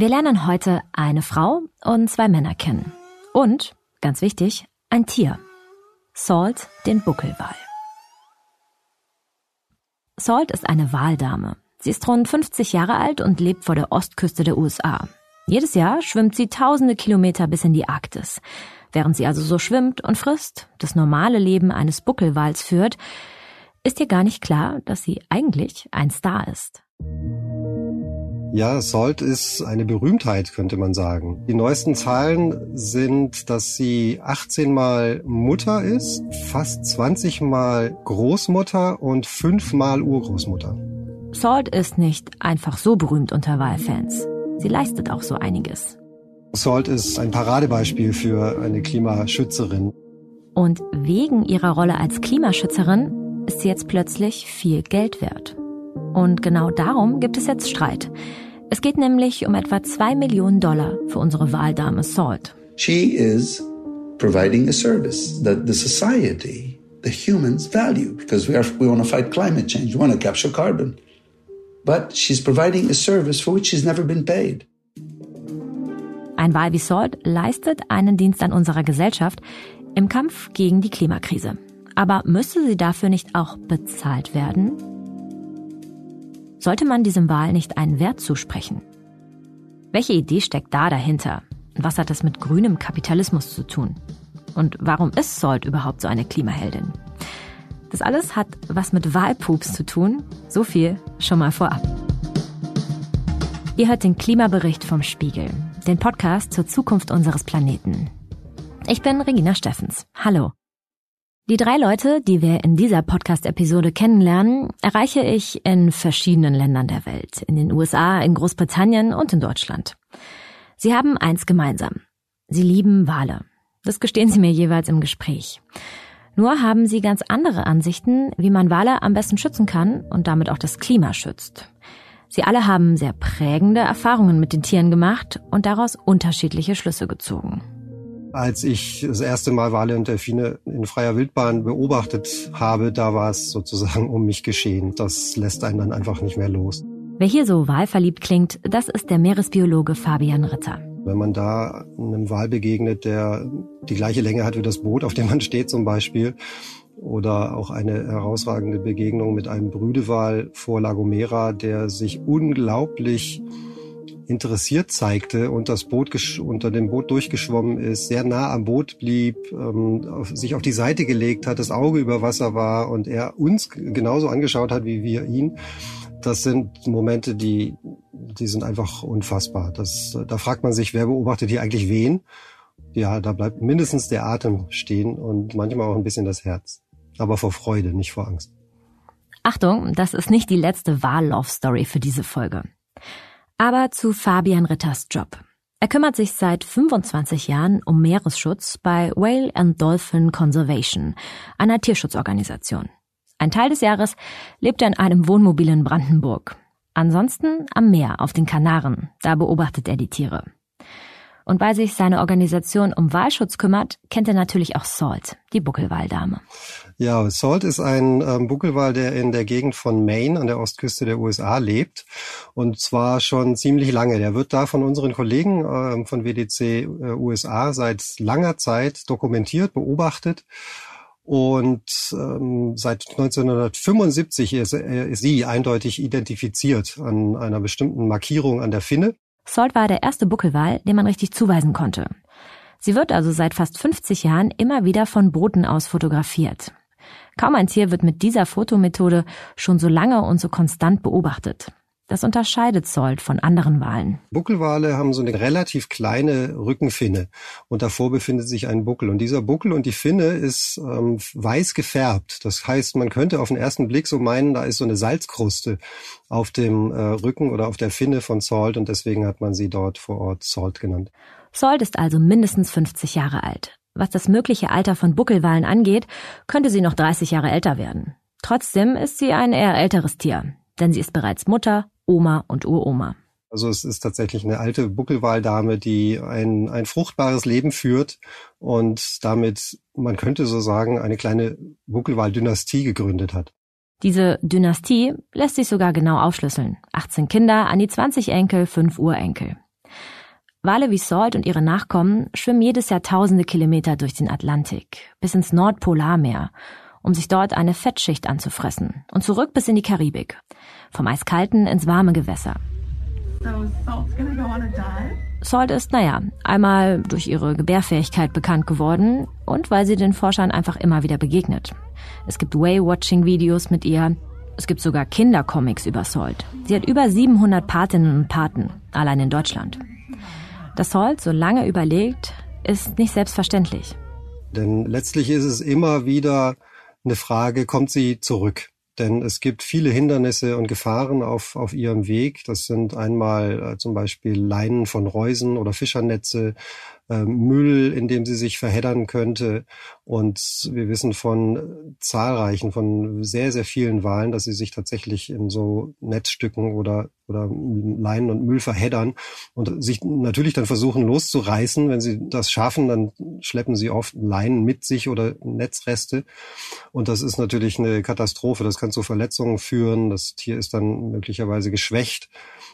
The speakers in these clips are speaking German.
Wir lernen heute eine Frau und zwei Männer kennen. Und, ganz wichtig, ein Tier. Salt, den Buckelwal. Salt ist eine Waldame. Sie ist rund 50 Jahre alt und lebt vor der Ostküste der USA. Jedes Jahr schwimmt sie tausende Kilometer bis in die Arktis. Während sie also so schwimmt und frisst, das normale Leben eines Buckelwals führt, ist ihr gar nicht klar, dass sie eigentlich ein Star ist. Ja, Salt ist eine Berühmtheit, könnte man sagen. Die neuesten Zahlen sind, dass sie 18 Mal Mutter ist, fast 20 Mal Großmutter und 5 Mal Urgroßmutter. Salt ist nicht einfach so berühmt unter Wahlfans. Sie leistet auch so einiges. Salt ist ein Paradebeispiel für eine Klimaschützerin. Und wegen ihrer Rolle als Klimaschützerin ist sie jetzt plötzlich viel Geld wert. Und genau darum gibt es jetzt Streit. Es geht nämlich um etwa zwei Millionen Dollar für unsere Wahldame Salt. She is providing a service that the society, the humans value because we are we want to fight climate change, we want to capture carbon. But she's providing a service for which she's never been paid. Ein Wal wie Salt leistet einen Dienst an unserer Gesellschaft im Kampf gegen die Klimakrise. Aber müsste sie dafür nicht auch bezahlt werden? Sollte man diesem Wal nicht einen Wert zusprechen? Welche Idee steckt da dahinter? Was hat das mit grünem Kapitalismus zu tun? Und warum ist Salt überhaupt so eine Klimaheldin? Das alles hat was mit Wahlpups zu tun. So viel schon mal vorab. Ihr hört den Klimabericht vom Spiegel, den Podcast zur Zukunft unseres Planeten. Ich bin Regina Steffens. Hallo. Die drei Leute, die wir in dieser Podcast-Episode kennenlernen, erreiche ich in verschiedenen Ländern der Welt. In den USA, in Großbritannien und in Deutschland. Sie haben eins gemeinsam. Sie lieben Wale. Das gestehen sie mir jeweils im Gespräch. Nur haben sie ganz andere Ansichten, wie man Wale am besten schützen kann und damit auch das Klima schützt. Sie alle haben sehr prägende Erfahrungen mit den Tieren gemacht und daraus unterschiedliche Schlüsse gezogen. Als ich das erste Mal Wale und Delfine in freier Wildbahn beobachtet habe, da war es sozusagen um mich geschehen. Das lässt einen dann einfach nicht mehr los. Wer hier so wahlverliebt klingt, das ist der Meeresbiologe Fabian Ritter. Wenn man da einem Wal begegnet, der die gleiche Länge hat wie das Boot, auf dem man steht zum Beispiel, oder auch eine herausragende Begegnung mit einem Brüdewal vor Lagomera, der sich unglaublich interessiert zeigte und das Boot unter dem Boot durchgeschwommen ist, sehr nah am Boot blieb, ähm, auf, sich auf die Seite gelegt hat, das Auge über Wasser war und er uns genauso angeschaut hat wie wir ihn. Das sind Momente, die die sind einfach unfassbar. Das, da fragt man sich, wer beobachtet hier eigentlich wen? Ja, da bleibt mindestens der Atem stehen und manchmal auch ein bisschen das Herz. Aber vor Freude, nicht vor Angst. Achtung, das ist nicht die letzte Wahl-Love-Story für diese Folge. Aber zu Fabian Ritters Job. Er kümmert sich seit 25 Jahren um Meeresschutz bei Whale and Dolphin Conservation, einer Tierschutzorganisation. Ein Teil des Jahres lebt er in einem Wohnmobil in Brandenburg. Ansonsten am Meer, auf den Kanaren. Da beobachtet er die Tiere. Und weil sich seine Organisation um Walschutz kümmert, kennt er natürlich auch Salt, die Buckelwaldame. Ja, Salt ist ein ähm, Buckelwal, der in der Gegend von Maine an der Ostküste der USA lebt. Und zwar schon ziemlich lange. Der wird da von unseren Kollegen äh, von WDC äh, USA seit langer Zeit dokumentiert, beobachtet. Und ähm, seit 1975 ist, äh, ist sie eindeutig identifiziert an einer bestimmten Markierung an der Finne. Salt war der erste Buckelwal, den man richtig zuweisen konnte. Sie wird also seit fast 50 Jahren immer wieder von Booten aus fotografiert. Kaum ein Tier wird mit dieser Fotomethode schon so lange und so konstant beobachtet. Das unterscheidet Salt von anderen Walen. Buckelwale haben so eine relativ kleine Rückenfinne und davor befindet sich ein Buckel. Und dieser Buckel und die Finne ist ähm, weiß gefärbt. Das heißt, man könnte auf den ersten Blick so meinen, da ist so eine Salzkruste auf dem äh, Rücken oder auf der Finne von Salt und deswegen hat man sie dort vor Ort Salt genannt. Salt ist also mindestens 50 Jahre alt. Was das mögliche Alter von Buckelwalen angeht, könnte sie noch 30 Jahre älter werden. Trotzdem ist sie ein eher älteres Tier, denn sie ist bereits Mutter, Oma und Uroma. Also es ist tatsächlich eine alte Buckelwaldame, die ein, ein fruchtbares Leben führt und damit, man könnte so sagen, eine kleine Buckelwald-Dynastie gegründet hat. Diese Dynastie lässt sich sogar genau aufschlüsseln. 18 Kinder, an die 20 Enkel, 5 Urenkel. Wale wie Salt und ihre Nachkommen schwimmen jedes Jahr tausende Kilometer durch den Atlantik bis ins Nordpolarmeer, um sich dort eine Fettschicht anzufressen und zurück bis in die Karibik, vom eiskalten ins warme Gewässer. Salt ist, naja, einmal durch ihre Gebärfähigkeit bekannt geworden und weil sie den Forschern einfach immer wieder begegnet. Es gibt Whale-Watching-Videos mit ihr. Es gibt sogar Kindercomics über Salt. Sie hat über 700 Patinnen und Paten, allein in Deutschland. Dass Salt so lange überlegt, ist nicht selbstverständlich. Denn letztlich ist es immer wieder eine Frage, kommt sie zurück? Denn es gibt viele Hindernisse und Gefahren auf, auf ihrem Weg. Das sind einmal äh, zum Beispiel Leinen von Reusen oder Fischernetze, äh, Müll, in dem sie sich verheddern könnte. Und wir wissen von zahlreichen, von sehr, sehr vielen Wahlen, dass sie sich tatsächlich in so Netzstücken oder, oder Leinen und Müll verheddern und sich natürlich dann versuchen loszureißen. Wenn sie das schaffen, dann schleppen sie oft Leinen mit sich oder Netzreste. Und das ist natürlich eine Katastrophe. Das kann zu Verletzungen führen. Das Tier ist dann möglicherweise geschwächt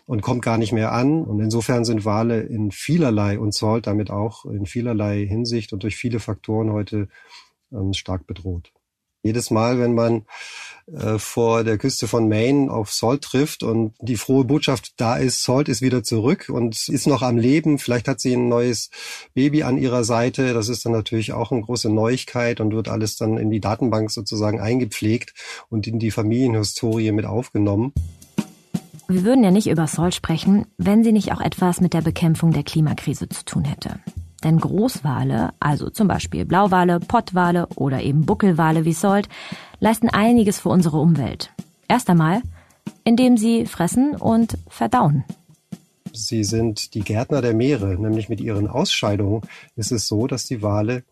und kommt gar nicht mehr an. Und insofern sind Wale in vielerlei und Salt damit auch in vielerlei Hinsicht und durch viele Faktoren heute ähm, stark bedroht. Jedes Mal, wenn man äh, vor der Küste von Maine auf Salt trifft und die frohe Botschaft da ist, Salt ist wieder zurück und ist noch am Leben. Vielleicht hat sie ein neues Baby an ihrer Seite. Das ist dann natürlich auch eine große Neuigkeit und wird alles dann in die Datenbank sozusagen eingepflegt und in die Familienhistorie mit aufgenommen. Wir würden ja nicht über Salt sprechen, wenn sie nicht auch etwas mit der Bekämpfung der Klimakrise zu tun hätte. Denn Großwale, also zum Beispiel Blauwale, Pottwale oder eben Buckelwale wie Salt, leisten einiges für unsere Umwelt. Erst einmal, indem sie fressen und verdauen. Sie sind die Gärtner der Meere, nämlich mit ihren Ausscheidungen ist es so, dass die Wale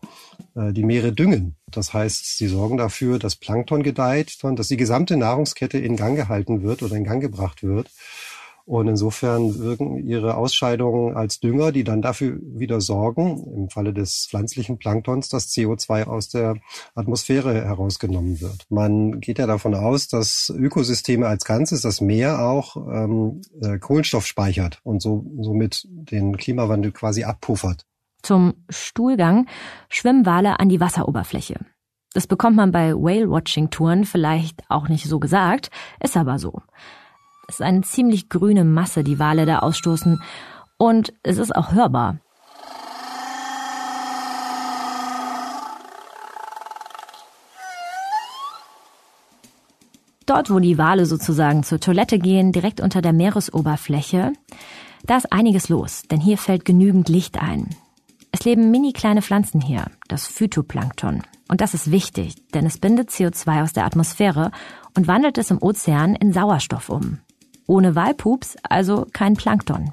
äh, die Meere düngen. Das heißt, sie sorgen dafür, dass Plankton gedeiht, dass die gesamte Nahrungskette in Gang gehalten wird oder in Gang gebracht wird. Und insofern wirken ihre Ausscheidungen als Dünger, die dann dafür wieder sorgen, im Falle des pflanzlichen Planktons, dass CO2 aus der Atmosphäre herausgenommen wird. Man geht ja davon aus, dass Ökosysteme als Ganzes, das Meer auch ähm, äh, Kohlenstoff speichert und so, somit den Klimawandel quasi abpuffert. Zum Stuhlgang schwimmen Wale an die Wasseroberfläche. Das bekommt man bei Whale-Watching-Touren vielleicht auch nicht so gesagt, ist aber so. Es ist eine ziemlich grüne Masse, die Wale da ausstoßen. Und es ist auch hörbar. Dort, wo die Wale sozusagen zur Toilette gehen, direkt unter der Meeresoberfläche, da ist einiges los, denn hier fällt genügend Licht ein. Es leben mini kleine Pflanzen hier, das Phytoplankton. Und das ist wichtig, denn es bindet CO2 aus der Atmosphäre und wandelt es im Ozean in Sauerstoff um. Ohne Walpups also kein Plankton.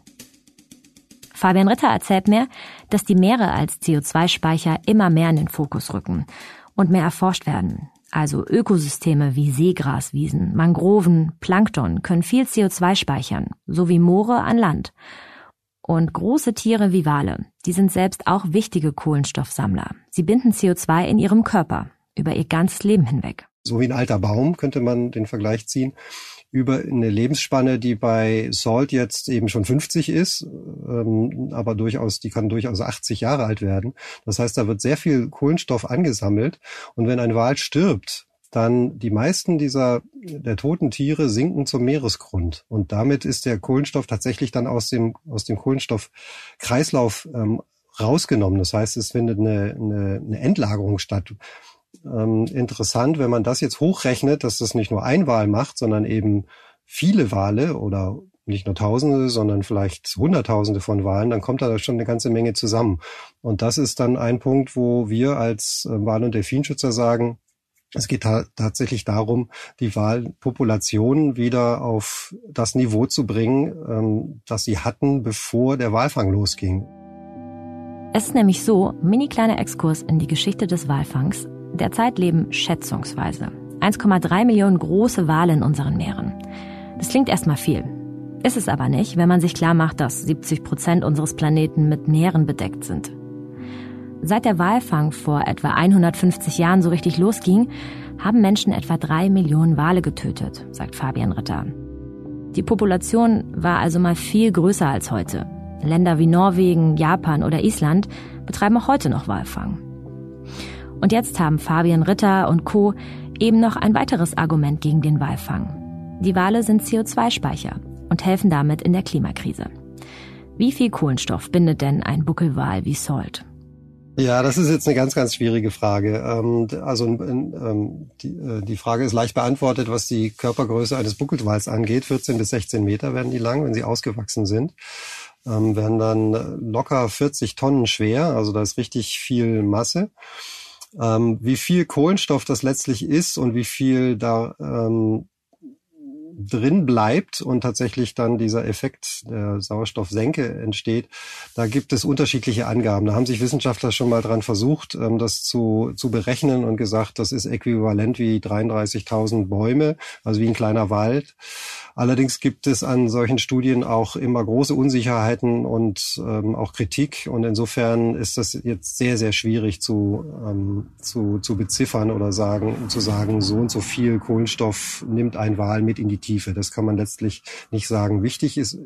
Fabian Ritter erzählt mir, dass die Meere als CO2-Speicher immer mehr in den Fokus rücken und mehr erforscht werden. Also Ökosysteme wie Seegraswiesen, Mangroven, Plankton können viel CO2 speichern, sowie Moore an Land. Und große Tiere wie Wale, die sind selbst auch wichtige Kohlenstoffsammler. Sie binden CO2 in ihrem Körper über ihr ganzes Leben hinweg. So wie ein alter Baum könnte man den Vergleich ziehen über eine Lebensspanne, die bei Salt jetzt eben schon 50 ist, ähm, aber durchaus, die kann durchaus 80 Jahre alt werden. Das heißt, da wird sehr viel Kohlenstoff angesammelt. Und wenn ein Wal stirbt, dann die meisten dieser der toten Tiere sinken zum Meeresgrund und damit ist der Kohlenstoff tatsächlich dann aus dem aus dem Kohlenstoffkreislauf ähm, rausgenommen. Das heißt, es findet eine, eine, eine Endlagerung statt ähm, interessant, wenn man das jetzt hochrechnet, dass das nicht nur ein Wal macht, sondern eben viele Wale oder nicht nur Tausende, sondern vielleicht Hunderttausende von Wahlen, dann kommt da schon eine ganze Menge zusammen. Und das ist dann ein Punkt, wo wir als äh, Wal- und Delfinschützer sagen, es geht ta tatsächlich darum, die Wahlpopulationen wieder auf das Niveau zu bringen, ähm, das sie hatten, bevor der Walfang losging. Es ist nämlich so, mini kleiner Exkurs in die Geschichte des Walfangs. Derzeit leben schätzungsweise 1,3 Millionen große Wale in unseren Meeren. Das klingt erstmal viel. Ist es aber nicht, wenn man sich klar macht, dass 70 Prozent unseres Planeten mit Meeren bedeckt sind. Seit der Walfang vor etwa 150 Jahren so richtig losging, haben Menschen etwa drei Millionen Wale getötet, sagt Fabian Ritter. Die Population war also mal viel größer als heute. Länder wie Norwegen, Japan oder Island betreiben auch heute noch Walfang. Und jetzt haben Fabian Ritter und Co. eben noch ein weiteres Argument gegen den Walfang. Die Wale sind CO2-Speicher und helfen damit in der Klimakrise. Wie viel Kohlenstoff bindet denn ein Buckelwal wie Salt? Ja, das ist jetzt eine ganz, ganz schwierige Frage. Ähm, also ähm, äh, die Frage ist leicht beantwortet, was die Körpergröße eines Buckelwals angeht. 14 bis 16 Meter werden die lang, wenn sie ausgewachsen sind. Ähm, werden dann locker 40 Tonnen schwer, also da ist richtig viel Masse. Wie viel Kohlenstoff das letztlich ist und wie viel da drin bleibt und tatsächlich dann dieser Effekt der Sauerstoffsenke entsteht, da gibt es unterschiedliche Angaben. Da haben sich Wissenschaftler schon mal dran versucht, ähm, das zu, zu berechnen und gesagt, das ist äquivalent wie 33.000 Bäume, also wie ein kleiner Wald. Allerdings gibt es an solchen Studien auch immer große Unsicherheiten und ähm, auch Kritik. Und insofern ist das jetzt sehr, sehr schwierig zu, ähm, zu, zu beziffern oder sagen, zu sagen, so und so viel Kohlenstoff nimmt ein Wal mit in die Tiefe. Das kann man letztlich nicht sagen. Wichtig ist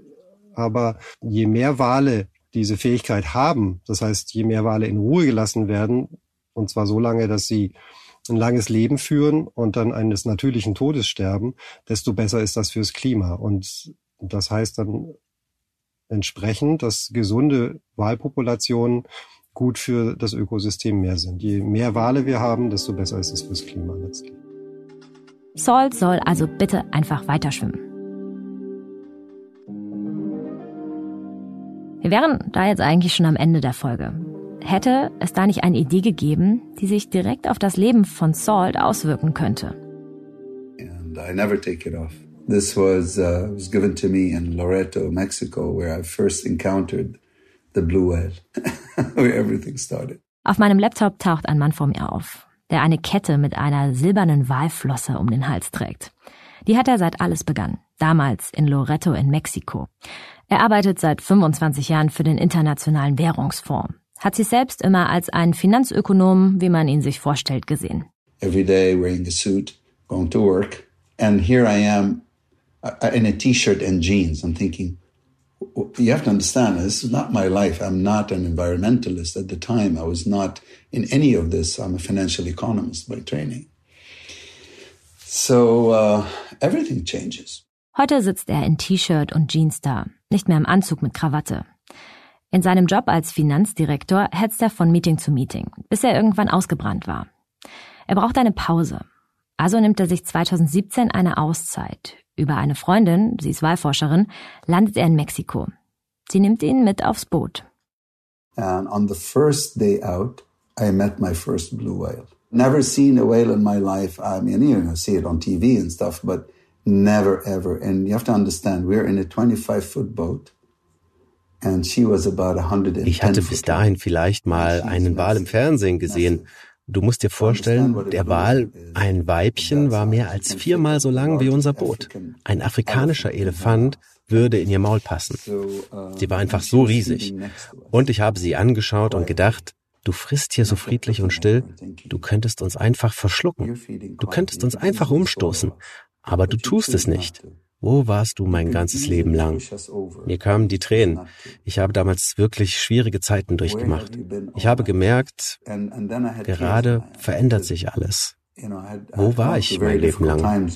aber, je mehr Wale diese Fähigkeit haben, das heißt, je mehr Wale in Ruhe gelassen werden, und zwar so lange, dass sie ein langes Leben führen und dann eines natürlichen Todes sterben, desto besser ist das fürs Klima. Und das heißt dann entsprechend, dass gesunde Walpopulationen gut für das Ökosystem mehr sind. Je mehr Wale wir haben, desto besser ist es fürs Klima letztlich. Salt soll also bitte einfach weiter schwimmen. Wir wären da jetzt eigentlich schon am Ende der Folge. Hätte es da nicht eine Idee gegeben, die sich direkt auf das Leben von Salt auswirken könnte? And I never take it off. This was, uh, was given to me in Loreto, Mexico, where I first encountered the blue whale, where everything started. Auf meinem Laptop taucht ein Mann vor mir auf, der eine Kette mit einer silbernen Walflosse um den Hals trägt. Die hat er seit alles begann, damals in Loreto in Mexiko. Er arbeitet seit 25 Jahren für den Internationalen Währungsfonds hat sich selbst immer als einen Finanzökonom, wie man ihn sich vorstellt, gesehen. Every day wearing a suit, going to work, and here I am uh, in a t-shirt and jeans. I'm thinking, you have to understand, this is not my life. I'm not an environmentalist at the time. I was not in any of this. I'm a financial economist by training. So uh, everything changes. Heute sitzt er in T-Shirt und Jeans da, nicht mehr im Anzug mit Krawatte. In seinem Job als Finanzdirektor hetzt er von Meeting zu Meeting, bis er irgendwann ausgebrannt war. Er braucht eine Pause. Also nimmt er sich 2017 eine Auszeit. Über eine Freundin, sie ist Wahlforscherin, landet er in Mexiko. Sie nimmt ihn mit aufs Boot. And on the first day out, I met my first blue whale. Never seen a whale in my life. I mean, you know, see it on TV and stuff, but never ever. And you have to understand, we're in a 25 foot boat. Ich hatte bis dahin vielleicht mal einen Wal im Fernsehen gesehen. Du musst dir vorstellen, der Wal, ein Weibchen, war mehr als viermal so lang wie unser Boot. Ein afrikanischer Elefant würde in ihr Maul passen. Sie war einfach so riesig. Und ich habe sie angeschaut und gedacht, du frisst hier so friedlich und still, du könntest uns einfach verschlucken. Du könntest uns einfach umstoßen. Aber du tust es nicht. Wo warst du mein ganzes Leben lang? Mir kamen die Tränen. Ich habe damals wirklich schwierige Zeiten durchgemacht. Ich habe gemerkt, gerade verändert sich alles. Wo war ich mein Leben lang?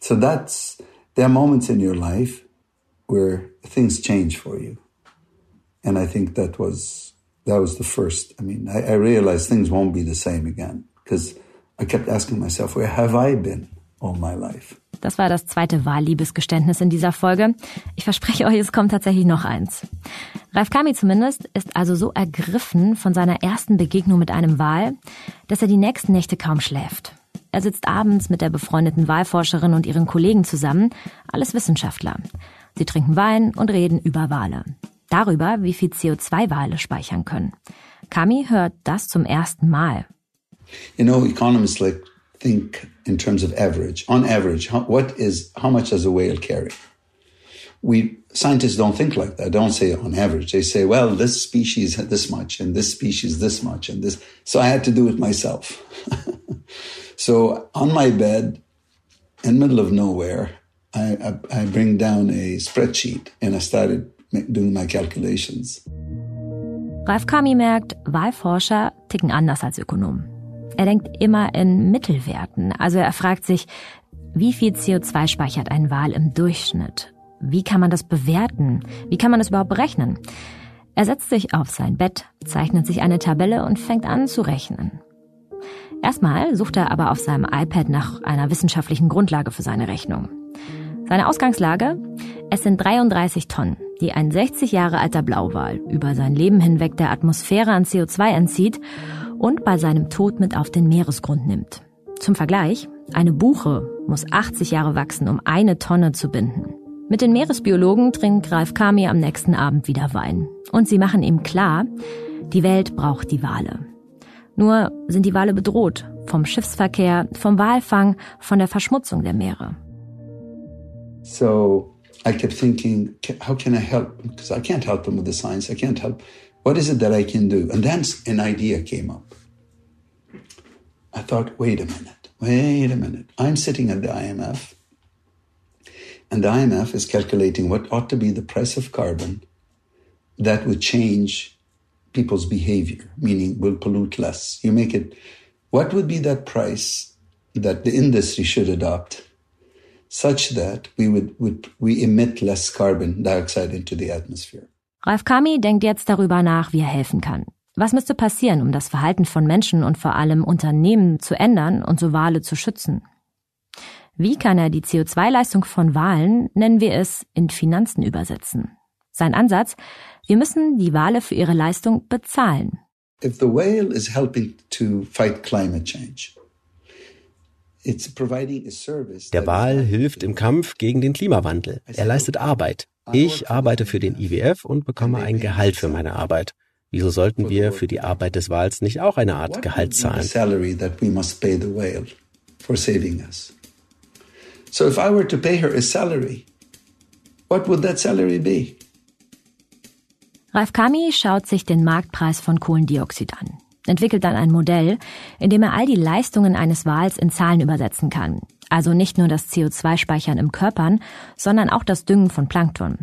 So that's, there are moments in your life where things change for you. And I think that was that was the first. I mean, I, I realized things won't be the same again because I kept asking myself, where have I been all my life? Das war das zweite Wahlliebesgeständnis in dieser Folge. Ich verspreche euch, es kommt tatsächlich noch eins. Ralf Kami zumindest ist also so ergriffen von seiner ersten Begegnung mit einem Wal, dass er die nächsten Nächte kaum schläft. Er sitzt abends mit der befreundeten Wahlforscherin und ihren Kollegen zusammen, alles Wissenschaftler. Sie trinken Wein und reden über Wale darüber, wie viel CO2 Wale speichern können. Kami hört das zum ersten Mal. You know, economists like think in terms of average. On average, how, what is how much does a whale carry? We scientists don't think like that. Don't say on average. They say, well, this species had this much, and this species this much, and this. So I had to do it myself. so on my bed, in middle of nowhere, I, I, I bring down a spreadsheet and I started doing my calculations. Ralf Kami merkt, Wahlforscher ticken anders als Ökonomen. Er denkt immer in Mittelwerten. Also er fragt sich, wie viel CO2 speichert ein Wal im Durchschnitt? Wie kann man das bewerten? Wie kann man das überhaupt berechnen? Er setzt sich auf sein Bett, zeichnet sich eine Tabelle und fängt an zu rechnen. Erstmal sucht er aber auf seinem iPad nach einer wissenschaftlichen Grundlage für seine Rechnung. Seine Ausgangslage? Es sind 33 Tonnen, die ein 60 Jahre alter Blauwal über sein Leben hinweg der Atmosphäre an CO2 entzieht und bei seinem Tod mit auf den Meeresgrund nimmt. Zum Vergleich, eine Buche muss 80 Jahre wachsen, um eine Tonne zu binden. Mit den Meeresbiologen trinkt Ralf Kami am nächsten Abend wieder Wein. Und sie machen ihm klar, die Welt braucht die Wale. Nur sind die Wale bedroht vom Schiffsverkehr, vom Walfang, von der Verschmutzung der Meere. So I kept thinking, how can I help? Because I can't help them with the science. I can't help. What is it that I can do? And then an idea came up. I thought, wait a minute, wait a minute. I'm sitting at the IMF, and the IMF is calculating what ought to be the price of carbon that would change people's behavior, meaning will pollute less. You make it, what would be that price that the industry should adopt such that we would, would we emit less carbon dioxide into the atmosphere? Ralf Kami denkt jetzt darüber nach, wie er helfen kann. Was müsste passieren, um das Verhalten von Menschen und vor allem Unternehmen zu ändern und so Wale zu schützen? Wie kann er die CO2-Leistung von Wahlen, nennen wir es, in Finanzen übersetzen? Sein Ansatz, wir müssen die Wale für ihre Leistung bezahlen. If the whale is helping to fight climate change, der Wal hilft im Kampf gegen den Klimawandel. Er leistet Arbeit. Ich arbeite für den IWF und bekomme ein Gehalt für meine Arbeit. Wieso sollten wir für die Arbeit des Wals nicht auch eine Art Gehalt zahlen? So if I were to pay her a salary, what would that salary be? Ralf Kami schaut sich den Marktpreis von Kohlendioxid an, entwickelt dann ein Modell, in dem er all die Leistungen eines Wals in Zahlen übersetzen kann. Also nicht nur das CO2-Speichern im Körpern, sondern auch das Düngen von Plankton.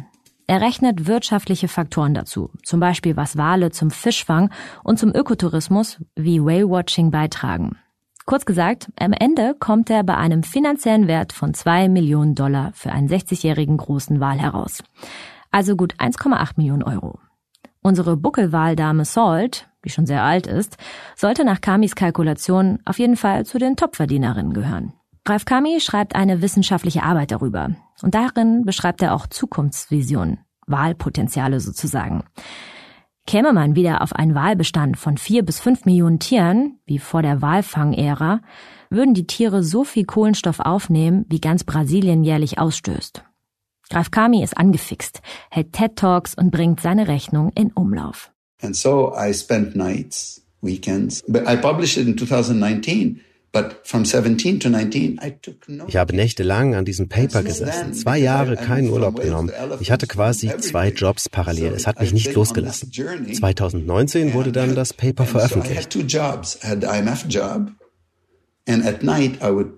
Er rechnet wirtschaftliche Faktoren dazu, zum Beispiel was Wale zum Fischfang und zum Ökotourismus wie Whale-Watching beitragen. Kurz gesagt, am Ende kommt er bei einem finanziellen Wert von zwei Millionen Dollar für einen 60-jährigen großen Wal heraus. Also gut 1,8 Millionen Euro. Unsere Buckelwaldame Salt, die schon sehr alt ist, sollte nach Kamis Kalkulation auf jeden Fall zu den Topverdienerinnen gehören. Ralf Kami schreibt eine wissenschaftliche Arbeit darüber. Und darin beschreibt er auch Zukunftsvisionen, Wahlpotenziale sozusagen. Käme man wieder auf einen Wahlbestand von vier bis fünf Millionen Tieren, wie vor der Walfang-Ära, würden die Tiere so viel Kohlenstoff aufnehmen, wie ganz Brasilien jährlich ausstößt. Graf Kami ist angefixt, hält TED Talks und bringt seine Rechnung in Umlauf. And so I spent nights, weekends, but I published it in 2019. Ich habe nächtelang an diesem Paper gesessen, zwei Jahre keinen Urlaub genommen. Ich hatte quasi zwei Jobs parallel. Es hat mich nicht losgelassen. 2019 wurde dann das Paper veröffentlicht. And at night I would,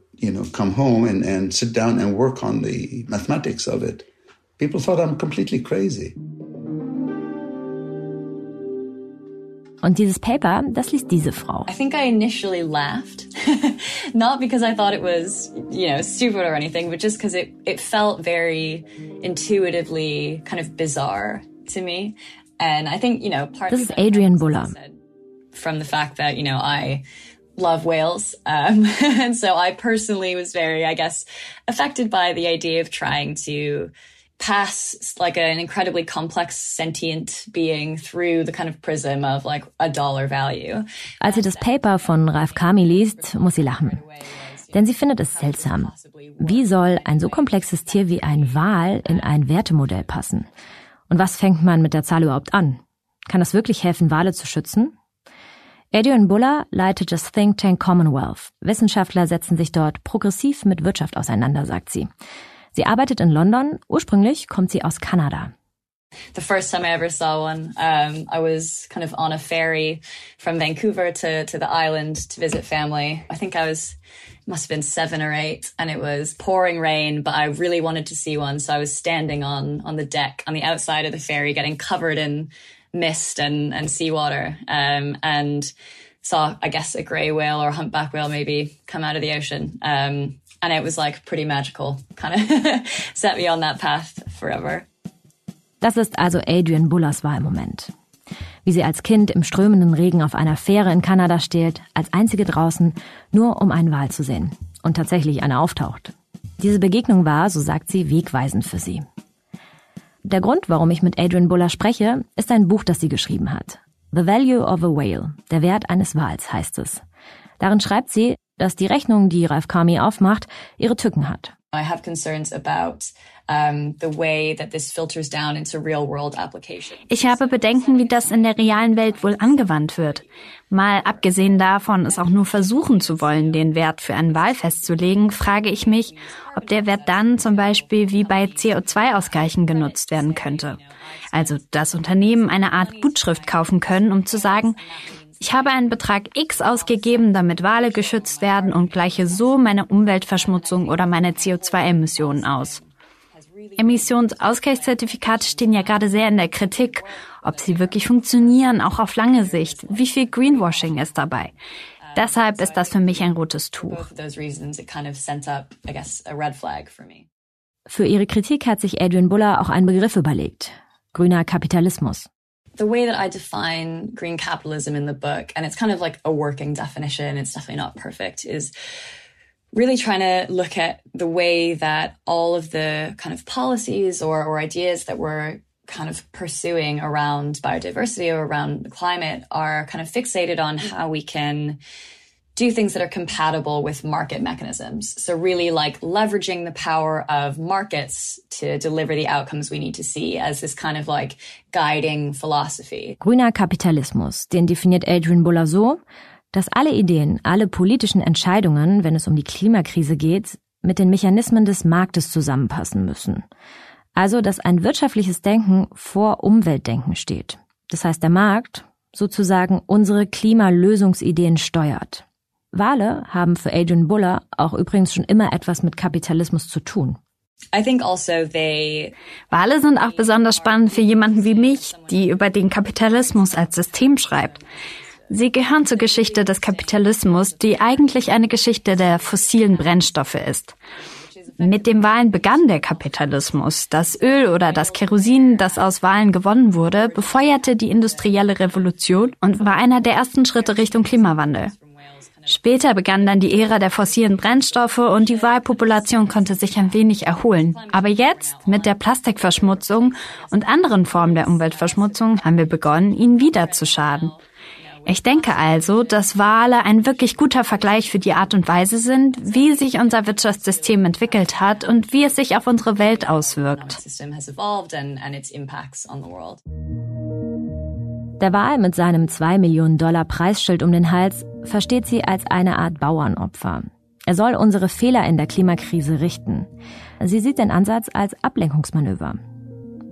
Und dieses Paper, das liest diese Frau. I think I initially laughed. Not because I thought it was, you know, stupid or anything, but just because it, it felt very intuitively kind of bizarre to me. And I think, you know, part of This is Adrian Buller. From the fact that, you know, I love whales. Um, and so I personally was very, I guess, affected by the idea of trying to pass like an incredibly complex sentient being through the kind of prism of like a dollar value. Als sie das Paper von Ralf Kami liest, muss sie lachen. Denn sie findet es seltsam. Wie soll ein so komplexes Tier wie ein Wal in ein Wertemodell passen? Und was fängt man mit der Zahl überhaupt an? Kann das wirklich helfen, Wale zu schützen? Adrian Buller leitet das Think Tank Commonwealth. Wissenschaftler setzen sich dort progressiv mit Wirtschaft auseinander, sagt sie. Sie arbeitet in London. Ursprünglich kommt sie aus Kanada. The first time I ever saw one, um, I was kind of on a ferry from Vancouver to, to the island to visit family. I think I was must have been seven or eight and it was pouring rain, but I really wanted to see one. So I was standing on, on the deck on the outside of the ferry, getting covered in mist and, and seawater. Um, and saw, I guess, a grey whale or a humpback whale maybe come out of the ocean. Um, and it was like pretty magical, kind of set me on that path forever. Das ist also Adrian Bullers Wahlmoment. Wie sie als Kind im strömenden Regen auf einer Fähre in Kanada steht, als einzige draußen, nur um einen Wal zu sehen. Und tatsächlich einer auftaucht. Diese Begegnung war, so sagt sie, wegweisend für sie. Der Grund, warum ich mit Adrian Buller spreche, ist ein Buch, das sie geschrieben hat. The Value of a Whale, der Wert eines Wals heißt es. Darin schreibt sie, dass die Rechnung, die Ralph Kami aufmacht, ihre Tücken hat. I have concerns about um, the way that this filters down into real world applications. Ich habe Bedenken, wie das in der realen Welt wohl angewandt wird. Mal abgesehen davon, es auch nur versuchen zu wollen, den Wert für einen Wal festzulegen, frage ich mich, ob der Wert dann zum Beispiel wie bei CO2-Ausgleichen genutzt werden könnte. Also, dass Unternehmen eine Art Gutschrift kaufen können, um zu sagen, ich habe einen Betrag X ausgegeben, damit Wale geschützt werden und gleiche so meine Umweltverschmutzung oder meine CO2-Emissionen aus. Emissionsausgleichszertifikate stehen ja gerade sehr in der Kritik, ob sie wirklich funktionieren, auch auf lange Sicht. Wie viel Greenwashing ist dabei? Deshalb ist das für mich ein rotes Tuch. Für ihre Kritik hat sich Adrian Buller auch einen Begriff überlegt. Grüner Kapitalismus. The way that I define green capitalism in the book, and it's kind of like a working definition, it's definitely not perfect, is really trying to look at the way that all of the kind of policies or, or ideas that we're kind of pursuing around biodiversity or around the climate are kind of fixated on how we can do things that are compatible with market mechanisms. So really like leveraging the power of markets to deliver the outcomes we need to see as this kind of like guiding philosophy. Grüner Kapitalismus, den definiert Adrian Buller so, dass alle Ideen, alle politischen Entscheidungen, wenn es um die Klimakrise geht, mit den Mechanismen des Marktes zusammenpassen müssen. Also, dass ein wirtschaftliches Denken vor Umweltdenken steht. Das heißt, der Markt sozusagen unsere Klimalösungsideen steuert. Wale haben für Adrian Buller auch übrigens schon immer etwas mit Kapitalismus zu tun. I think also they Wale sind auch besonders spannend für jemanden wie mich, die über den Kapitalismus als System schreibt. Sie gehören zur Geschichte des Kapitalismus, die eigentlich eine Geschichte der fossilen Brennstoffe ist. Mit dem Wahlen begann der Kapitalismus. Das Öl oder das Kerosin, das aus Wahlen gewonnen wurde, befeuerte die industrielle Revolution und war einer der ersten Schritte Richtung Klimawandel. Später begann dann die Ära der fossilen Brennstoffe und die Walpopulation konnte sich ein wenig erholen. Aber jetzt, mit der Plastikverschmutzung und anderen Formen der Umweltverschmutzung, haben wir begonnen, ihnen wieder zu schaden. Ich denke also, dass Wale ein wirklich guter Vergleich für die Art und Weise sind, wie sich unser Wirtschaftssystem entwickelt hat und wie es sich auf unsere Welt auswirkt. Der Wal mit seinem 2 Millionen Dollar Preisschild um den Hals versteht sie als eine Art Bauernopfer. Er soll unsere Fehler in der Klimakrise richten. Sie sieht den Ansatz als Ablenkungsmanöver.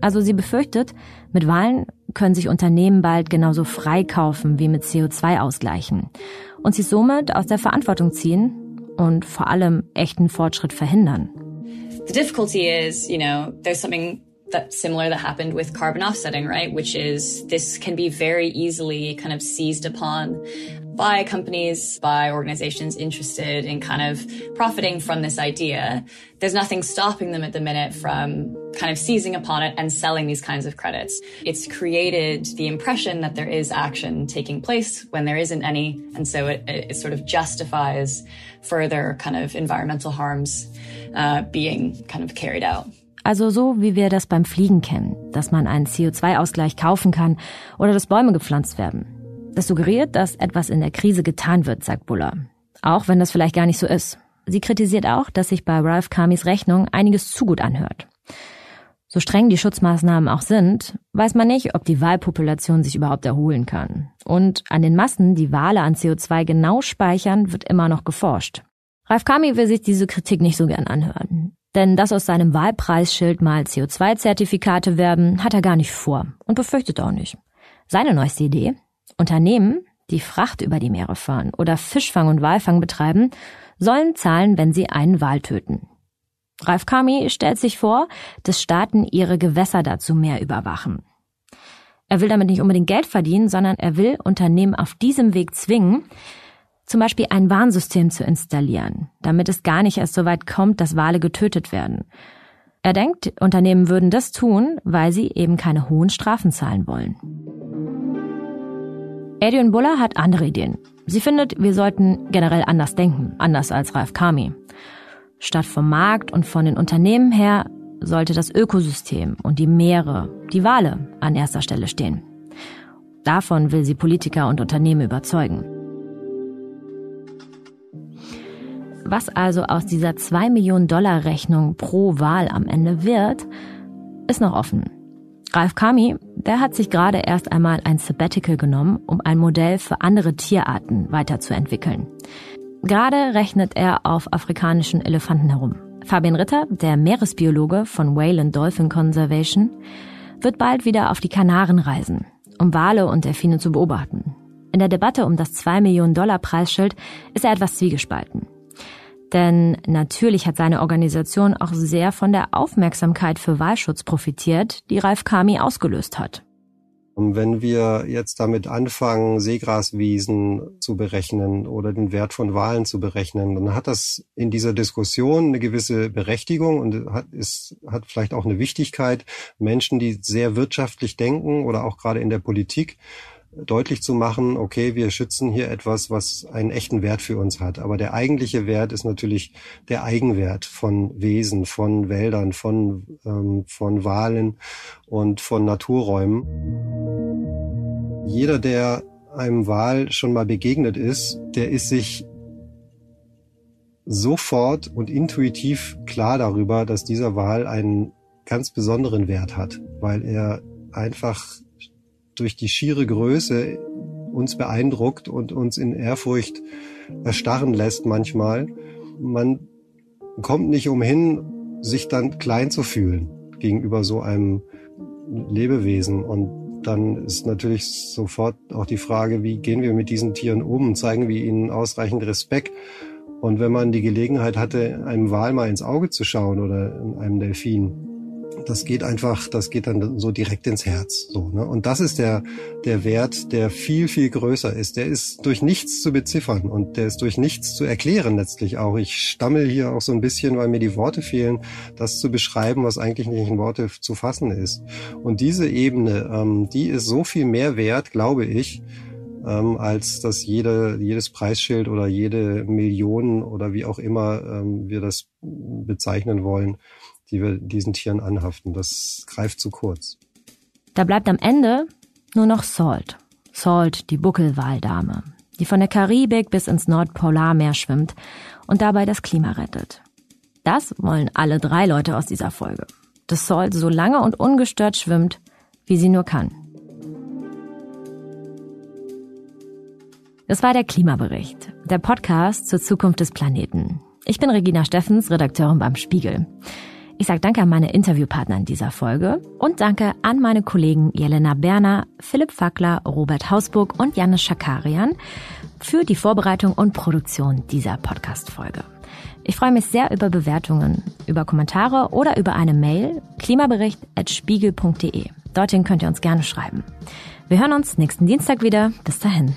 Also sie befürchtet, mit Wahlen können sich Unternehmen bald genauso freikaufen wie mit CO2 ausgleichen und sie somit aus der Verantwortung ziehen und vor allem echten Fortschritt verhindern. The difficulty is, you know, there's something that similar that happened with carbon offsetting, right? Which is this can be very easily kind of seized upon by companies, by organizations interested in kind of profiting from this idea. There's nothing stopping them at the minute from kind of seizing upon it and selling these kinds of credits. It's created the impression that there is action taking place when there isn't any. And so it, it sort of justifies further kind of environmental harms uh, being kind of carried out. Also so, wie wir das beim Fliegen kennen, dass man einen CO2-Ausgleich kaufen kann oder dass Bäume gepflanzt werden. Das suggeriert, dass etwas in der Krise getan wird, sagt Buller. Auch wenn das vielleicht gar nicht so ist. Sie kritisiert auch, dass sich bei Ralph Kamis Rechnung einiges zu gut anhört. So streng die Schutzmaßnahmen auch sind, weiß man nicht, ob die Wahlpopulation sich überhaupt erholen kann. Und an den Massen, die Wale an CO2 genau speichern, wird immer noch geforscht. Ralph Kami will sich diese Kritik nicht so gern anhören. Denn dass aus seinem Wahlpreisschild mal CO2-Zertifikate werden, hat er gar nicht vor und befürchtet auch nicht. Seine neueste Idee? Unternehmen, die Fracht über die Meere fahren oder Fischfang und Walfang betreiben, sollen zahlen, wenn sie einen Wal töten. Ralf Kami stellt sich vor, dass Staaten ihre Gewässer dazu mehr überwachen. Er will damit nicht unbedingt Geld verdienen, sondern er will Unternehmen auf diesem Weg zwingen, zum Beispiel ein Warnsystem zu installieren, damit es gar nicht erst so weit kommt, dass Wale getötet werden. Er denkt, Unternehmen würden das tun, weil sie eben keine hohen Strafen zahlen wollen. Adrian Buller hat andere Ideen. Sie findet, wir sollten generell anders denken, anders als Ralf Kami. Statt vom Markt und von den Unternehmen her sollte das Ökosystem und die Meere, die Wale an erster Stelle stehen. Davon will sie Politiker und Unternehmen überzeugen. Was also aus dieser 2 Millionen Dollar Rechnung pro Wahl am Ende wird, ist noch offen. Ralf Kami, der hat sich gerade erst einmal ein Sabbatical genommen, um ein Modell für andere Tierarten weiterzuentwickeln. Gerade rechnet er auf afrikanischen Elefanten herum. Fabian Ritter, der Meeresbiologe von Whale and Dolphin Conservation, wird bald wieder auf die Kanaren reisen, um Wale und Delfine zu beobachten. In der Debatte um das 2 Millionen Dollar Preisschild ist er etwas zwiegespalten. Denn natürlich hat seine Organisation auch sehr von der Aufmerksamkeit für Wahlschutz profitiert, die Ralf Kami ausgelöst hat. Wenn wir jetzt damit anfangen, Seegraswiesen zu berechnen oder den Wert von Wahlen zu berechnen, dann hat das in dieser Diskussion eine gewisse Berechtigung und hat, ist, hat vielleicht auch eine Wichtigkeit. Menschen, die sehr wirtschaftlich denken oder auch gerade in der Politik, deutlich zu machen, okay, wir schützen hier etwas, was einen echten Wert für uns hat. Aber der eigentliche Wert ist natürlich der Eigenwert von Wesen, von Wäldern, von, ähm, von Wahlen und von Naturräumen. Jeder, der einem Wal schon mal begegnet ist, der ist sich sofort und intuitiv klar darüber, dass dieser Wal einen ganz besonderen Wert hat, weil er einfach durch die schiere Größe uns beeindruckt und uns in Ehrfurcht erstarren lässt manchmal. Man kommt nicht umhin, sich dann klein zu fühlen gegenüber so einem Lebewesen. Und dann ist natürlich sofort auch die Frage, wie gehen wir mit diesen Tieren um? Zeigen wir ihnen ausreichend Respekt? Und wenn man die Gelegenheit hatte, einem Wal mal ins Auge zu schauen oder einem Delfin, das geht einfach, das geht dann so direkt ins Herz. So, ne? Und das ist der, der Wert, der viel, viel größer ist. Der ist durch nichts zu beziffern und der ist durch nichts zu erklären letztlich auch. Ich stammel hier auch so ein bisschen, weil mir die Worte fehlen, das zu beschreiben, was eigentlich nicht in Worte zu fassen ist. Und diese Ebene, ähm, die ist so viel mehr wert, glaube ich, ähm, als dass jede, jedes Preisschild oder jede Million oder wie auch immer ähm, wir das bezeichnen wollen, die wir diesen Tieren anhaften. Das greift zu kurz. Da bleibt am Ende nur noch Salt. Salt, die Buckelwaldame, die von der Karibik bis ins Nordpolarmeer schwimmt und dabei das Klima rettet. Das wollen alle drei Leute aus dieser Folge. Dass Salt so lange und ungestört schwimmt, wie sie nur kann. Das war der Klimabericht, der Podcast zur Zukunft des Planeten. Ich bin Regina Steffens, Redakteurin beim Spiegel. Ich sage danke an meine Interviewpartner in dieser Folge und danke an meine Kollegen Jelena Berner, Philipp Fackler, Robert Hausburg und Janis Schakarian für die Vorbereitung und Produktion dieser Podcast-Folge. Ich freue mich sehr über Bewertungen, über Kommentare oder über eine Mail klimabericht.spiegel.de. Dorthin könnt ihr uns gerne schreiben. Wir hören uns nächsten Dienstag wieder. Bis dahin.